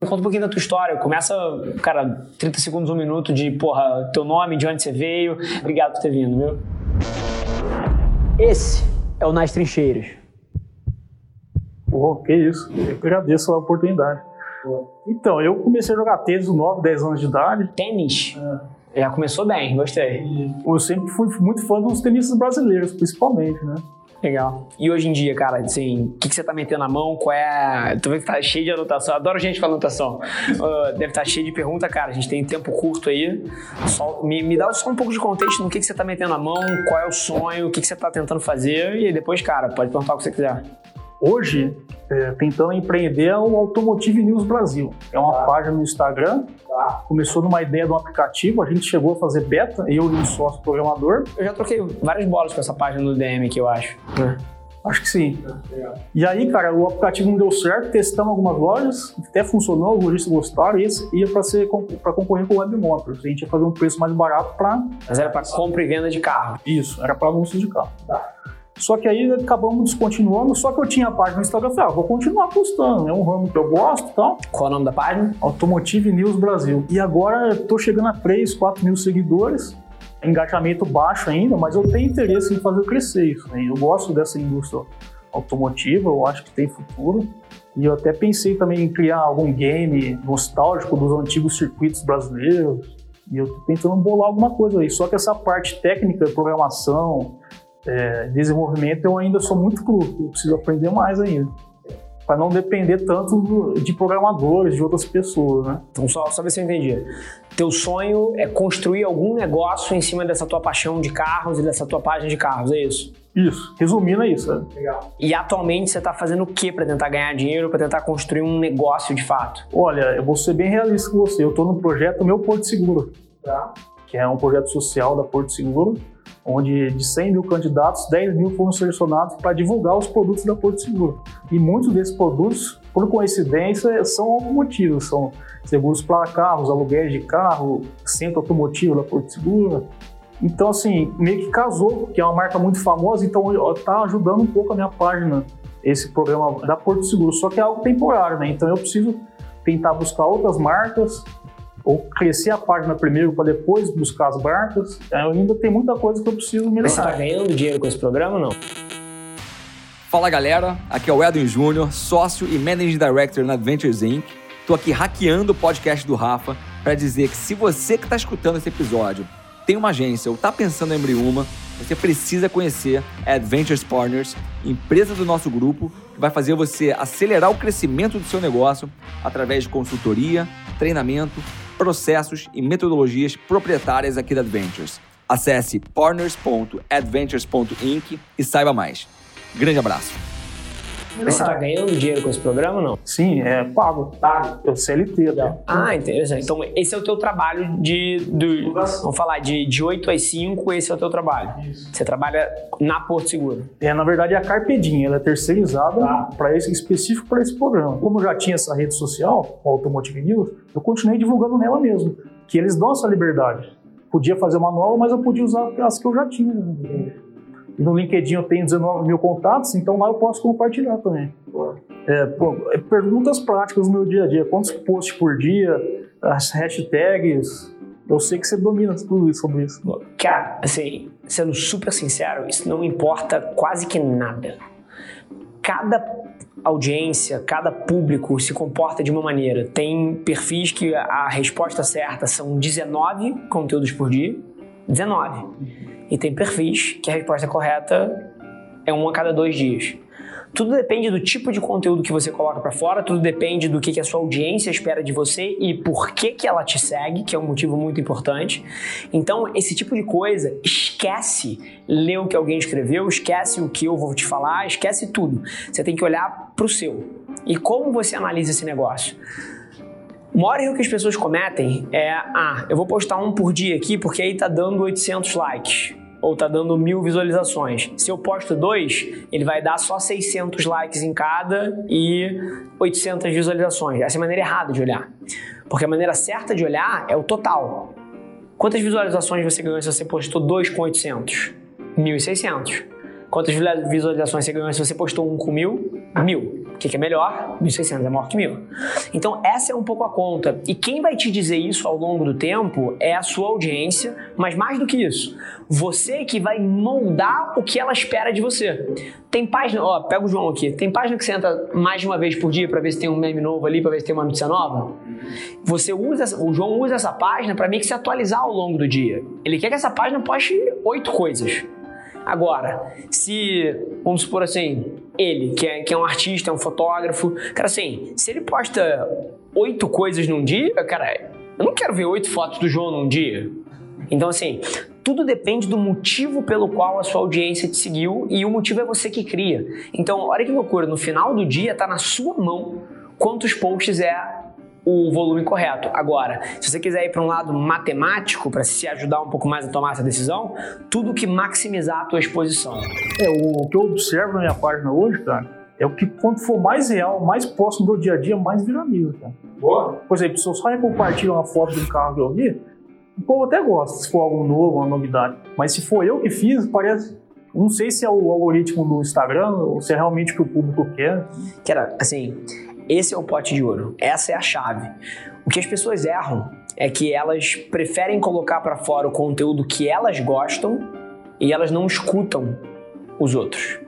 Conta um pouquinho da tua história. Começa, cara, 30 segundos, um minuto de, porra, teu nome, de onde você veio. Obrigado por ter vindo, viu? Esse é o Nas Trincheiras. Pô, que isso. Eu agradeço a oportunidade. Então, eu comecei a jogar tênis aos 9, 10 anos de idade. Tênis? Já começou bem, gostei. Eu sempre fui muito fã dos tenistas brasileiros, principalmente, né? Legal. E hoje em dia, cara, assim, o que, que você tá metendo na mão? Qual é. Tu vê que tá cheio de anotação. Adoro gente com anotação. Uh, deve estar tá cheio de pergunta, cara. A gente tem tempo curto aí. Só, me, me dá só um pouco de contexto no que, que você tá metendo na mão, qual é o sonho, o que, que você tá tentando fazer. E depois, cara, pode perguntar o que você quiser. Hoje, é, tentando empreender o Automotive News Brasil. É uma página no Instagram. Começou numa ideia de um aplicativo, a gente chegou a fazer beta, eu e um sócio programador. Eu já troquei várias bolas com essa página no DM aqui, eu acho. Acho que sim. E aí, cara, o aplicativo não deu certo, testamos algumas lojas, até funcionou, os lojistas gostaram, e esse ia para ser para concorrer com o Web Motors. A gente ia fazer um preço mais barato para. Mas era para compra e venda de carro. Isso, era para anúncio de carro. Tá. Só que aí acabamos descontinuando, só que eu tinha a página no Instagram, falei, ah, vou continuar postando, é um ramo que eu gosto e tal. Qual é o nome da página? Automotive News Brasil. E agora eu tô chegando a 3, 4 mil seguidores, engajamento baixo ainda, mas eu tenho interesse em fazer crescer isso. Né? Eu gosto dessa indústria automotiva, eu acho que tem futuro. E eu até pensei também em criar algum game nostálgico dos antigos circuitos brasileiros. E eu tô tentando bolar alguma coisa aí. Só que essa parte técnica, programação, é, desenvolvimento eu ainda sou muito cru, eu preciso aprender mais ainda. Para não depender tanto de programadores, de outras pessoas, né? Então, só, só ver se eu entendi. Teu sonho é construir algum negócio em cima dessa tua paixão de carros e dessa tua página de carros, é isso? Isso, resumindo é isso. Né? Legal. E atualmente você está fazendo o que para tentar ganhar dinheiro, para tentar construir um negócio de fato? Olha, eu vou ser bem realista com você. Eu estou no projeto Meu Porto Seguro, tá? que é um projeto social da Porto Seguro onde de 100 mil candidatos, 10 mil foram selecionados para divulgar os produtos da Porto Seguro. E muitos desses produtos, por coincidência, são automotivos, são seguros para carros, aluguéis de carro, centro automotivo da Porto Seguro. Então, assim, meio que casou, que é uma marca muito famosa, então está ajudando um pouco a minha página, esse programa da Porto Seguro. Só que é algo temporário, né? Então eu preciso tentar buscar outras marcas, ou crescer a página primeiro para depois buscar as marcas. É, ainda tem muita coisa que eu preciso melhorar. Você está ganhando dinheiro com esse programa ou não? Fala galera, aqui é o Edwin Júnior, sócio e Managing Director na Adventures Inc. Tô aqui hackeando o podcast do Rafa para dizer que se você que está escutando esse episódio tem uma agência ou está pensando em abrir uma, você precisa conhecer a Adventures Partners, empresa do nosso grupo, que vai fazer você acelerar o crescimento do seu negócio através de consultoria, treinamento processos e metodologias proprietárias aqui da Adventures. Acesse partners.adventures.inc e saiba mais. Grande abraço. Você está ganhando dinheiro com esse programa ou não? Sim, é pago. Pago. Eu CLT, né? Ah, interessante. Então, esse é o teu trabalho de. Do, vamos falar, de, de 8 às 5, esse é o teu trabalho. Isso. Você trabalha na Porto Seguro. É, na verdade, é a Carpedinha, ela é terceirizada ah. para esse específico para esse programa. Como eu já tinha essa rede social, o Automotive News, eu continuei divulgando nela mesmo. Que eles dão essa liberdade. Podia fazer uma nova, mas eu podia usar as que eu já tinha. E no LinkedIn eu tenho 19 mil contatos, então lá eu posso compartilhar também. É, pô, é perguntas práticas no meu dia a dia. Quantos posts por dia? As hashtags. Eu sei que você domina tudo isso sobre isso. Cara, assim, sendo super sincero, isso não importa quase que nada. Cada audiência, cada público se comporta de uma maneira. Tem perfis que a resposta certa são 19 conteúdos por dia. 19 e tem perfis que a resposta correta é um a cada dois dias. Tudo depende do tipo de conteúdo que você coloca para fora, tudo depende do que, que a sua audiência espera de você e por que, que ela te segue, que é um motivo muito importante. Então, esse tipo de coisa, esquece ler o que alguém escreveu, esquece o que eu vou te falar, esquece tudo. Você tem que olhar para o seu. E como você analisa esse negócio? O maior erro que as pessoas cometem é: ah, eu vou postar um por dia aqui porque aí tá dando 800 likes ou tá dando mil visualizações. Se eu posto dois, ele vai dar só 600 likes em cada e 800 visualizações. Essa é a maneira errada de olhar. Porque a maneira certa de olhar é o total. Quantas visualizações você ganhou se você postou dois com 800? 1.600. Quantas visualizações você ganhou se você postou um com mil? Mil. O que, é melhor? 1.600 é maior que 1.000. Então, essa é um pouco a conta. E quem vai te dizer isso ao longo do tempo é a sua audiência, mas mais do que isso, você que vai moldar o que ela espera de você. Tem página, ó, pega o João aqui, tem página que você entra mais de uma vez por dia para ver se tem um meme novo ali, para ver se tem uma notícia nova? Você usa, o João usa essa página para meio que se atualizar ao longo do dia. Ele quer que essa página poste oito coisas. Agora, se, vamos supor assim, ele, que é, que é um artista, é um fotógrafo, cara, assim, se ele posta oito coisas num dia, cara, eu não quero ver oito fotos do João num dia. Então, assim, tudo depende do motivo pelo qual a sua audiência te seguiu e o motivo é você que cria. Então, olha que loucura, no final do dia tá na sua mão quantos posts é o volume correto. Agora, se você quiser ir para um lado matemático, para se ajudar um pouco mais a tomar essa decisão, tudo que maximizar a tua exposição. É, o que eu observo na minha página hoje, cara, é o que quanto for mais real, mais próximo do dia a dia, mais viraliza, cara. Boa. Por exemplo, se eu só compartilho uma foto de um carro que eu vi, o povo até gosta, se for algo novo, uma novidade. Mas se for eu que fiz, parece não sei se é o algoritmo do Instagram ou se é realmente o que o público quer. Que era, assim, esse é o pote de ouro. Essa é a chave. O que as pessoas erram é que elas preferem colocar para fora o conteúdo que elas gostam e elas não escutam os outros.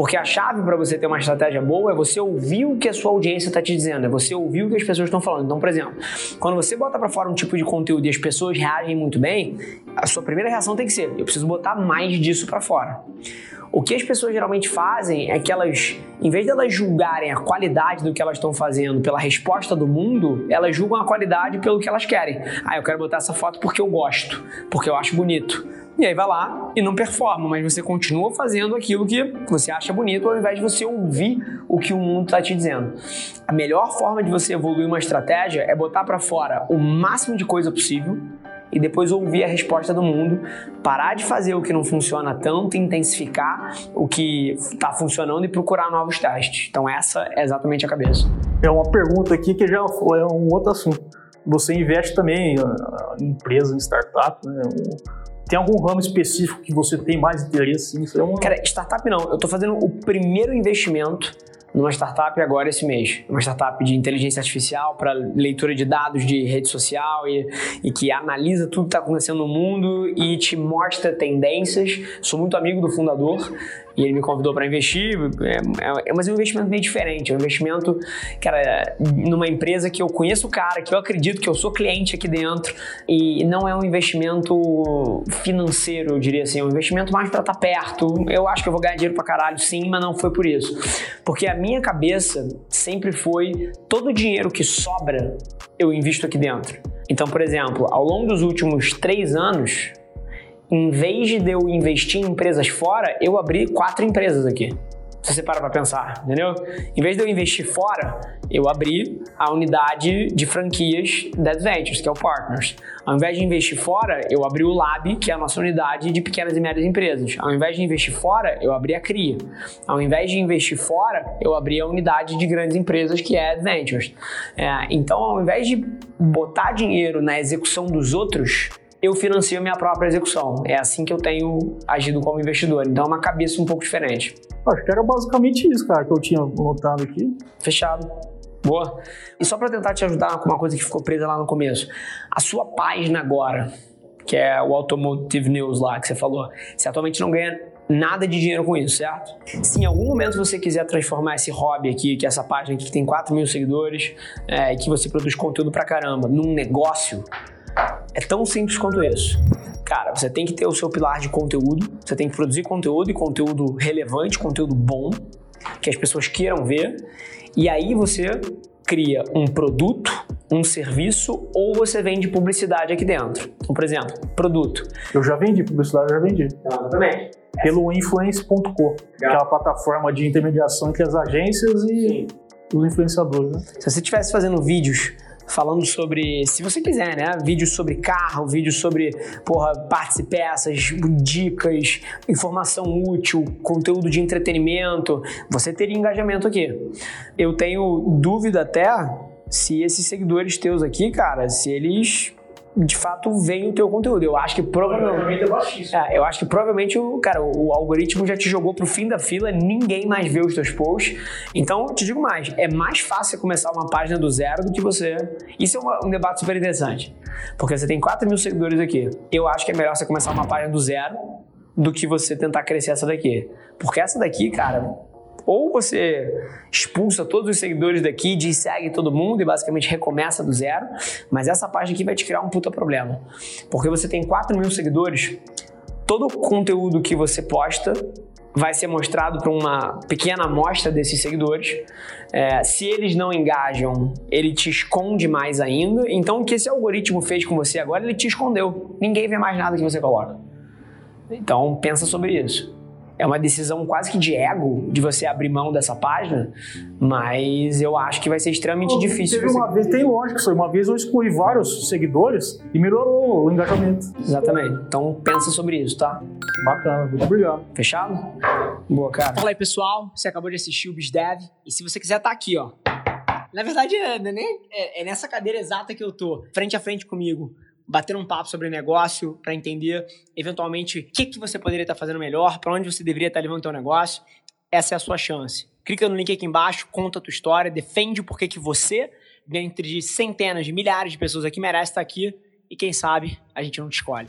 Porque a chave para você ter uma estratégia boa é você ouvir o que a sua audiência está te dizendo, é você ouvir o que as pessoas estão falando. Então, por exemplo, quando você bota para fora um tipo de conteúdo e as pessoas reagem muito bem, a sua primeira reação tem que ser: eu preciso botar mais disso para fora. O que as pessoas geralmente fazem é que elas, em vez de elas julgarem a qualidade do que elas estão fazendo pela resposta do mundo, elas julgam a qualidade pelo que elas querem. Ah, eu quero botar essa foto porque eu gosto, porque eu acho bonito. E aí vai lá e não performa, mas você continua fazendo aquilo que você acha bonito ao invés de você ouvir o que o mundo está te dizendo. A melhor forma de você evoluir uma estratégia é botar para fora o máximo de coisa possível e depois ouvir a resposta do mundo, parar de fazer o que não funciona tanto, intensificar o que está funcionando e procurar novos testes. Então essa é exatamente a cabeça. É uma pergunta aqui que já foi um outro assunto. Você investe também ah, em empresas, em startup, né? Tem algum ramo específico que você tem mais interesse? É uma... Cara, startup não. Eu estou fazendo o primeiro investimento numa startup agora esse mês. Uma startup de inteligência artificial para leitura de dados de rede social e, e que analisa tudo que está acontecendo no mundo e te mostra tendências. Sou muito amigo do fundador e ele me convidou para investir, é, é, mas é um investimento meio diferente, é um investimento, cara, numa empresa que eu conheço o cara, que eu acredito que eu sou cliente aqui dentro e não é um investimento financeiro, eu diria assim, é um investimento mais para estar tá perto. Eu acho que eu vou ganhar dinheiro para caralho, sim, mas não foi por isso. Porque a minha cabeça sempre foi todo o dinheiro que sobra eu invisto aqui dentro. Então, por exemplo, ao longo dos últimos três anos, em vez de eu investir em empresas fora, eu abri quatro empresas aqui. Se você para para pensar, entendeu? Em vez de eu investir fora, eu abri a unidade de franquias da Adventures, que é o Partners. Ao invés de investir fora, eu abri o Lab, que é a nossa unidade de pequenas e médias empresas. Ao invés de investir fora, eu abri a CRIA. Ao invés de investir fora, eu abri a unidade de grandes empresas, que é a Adventures. É, então, ao invés de botar dinheiro na execução dos outros, eu financio minha própria execução. É assim que eu tenho agido como investidor. Então é uma cabeça um pouco diferente. Acho que era basicamente isso, cara, que eu tinha notado aqui. Fechado. Boa. E só para tentar te ajudar com uma coisa que ficou presa lá no começo. A sua página agora, que é o Automotive News lá que você falou, você atualmente não ganha nada de dinheiro com isso, certo? Se em algum momento você quiser transformar esse hobby aqui, que é essa página aqui que tem 4 mil seguidores, é, e que você produz conteúdo pra caramba, num negócio, é tão simples quanto isso. Cara, você tem que ter o seu pilar de conteúdo, você tem que produzir conteúdo e conteúdo relevante, conteúdo bom, que as pessoas queiram ver, e aí você cria um produto, um serviço ou você vende publicidade aqui dentro. Então, por exemplo, produto. Eu já vendi publicidade, eu já vendi. Exatamente. Pelo influence.co, que é uma plataforma de intermediação entre as agências e Sim. os influenciadores. Né? Se você estivesse fazendo vídeos falando sobre, se você quiser, né? Vídeos sobre carro, vídeos sobre, porra, partes e peças, dicas, informação útil, conteúdo de entretenimento. Você teria engajamento aqui. Eu tenho dúvida até se esses seguidores teus aqui, cara, se eles de fato veem o teu conteúdo. Eu acho que provavelmente. É, eu acho que provavelmente o, cara, o algoritmo já te jogou pro fim da fila, ninguém mais vê os teus posts. Então, te digo mais, é mais fácil começar uma página do zero do que você. Isso é um debate super interessante. Porque você tem 4 mil seguidores aqui. Eu acho que é melhor você começar uma página do zero do que você tentar crescer essa daqui. Porque essa daqui, cara, ou você expulsa todos os seguidores daqui, diz segue todo mundo e basicamente recomeça do zero, mas essa página aqui vai te criar um puta problema. Porque você tem 4 mil seguidores, todo o conteúdo que você posta vai ser mostrado para uma pequena amostra desses seguidores. É, se eles não engajam, ele te esconde mais ainda. Então, o que esse algoritmo fez com você agora, ele te escondeu. Ninguém vê mais nada que você coloca. Então, pensa sobre isso é uma decisão quase que de ego de você abrir mão dessa página, mas eu acho que vai ser extremamente Pô, difícil. Teve uma vez, tem lógica isso. Uma vez eu excluí vários seguidores e melhorou o engajamento. Exatamente. Então pensa sobre isso, tá? Bacana, muito obrigado. Fechado? Boa, cara. Fala aí, pessoal. Você acabou de assistir o BizDev. E se você quiser estar tá aqui, ó. Na verdade, é, é, é nessa cadeira exata que eu tô, frente a frente comigo bater um papo sobre negócio, para entender eventualmente o que, que você poderia estar tá fazendo melhor, para onde você deveria estar tá levando o seu negócio. Essa é a sua chance. Clica no link aqui embaixo, conta a tua história, defende o porquê que você, dentre de centenas de milhares de pessoas aqui, merece estar aqui e quem sabe a gente não te escolhe.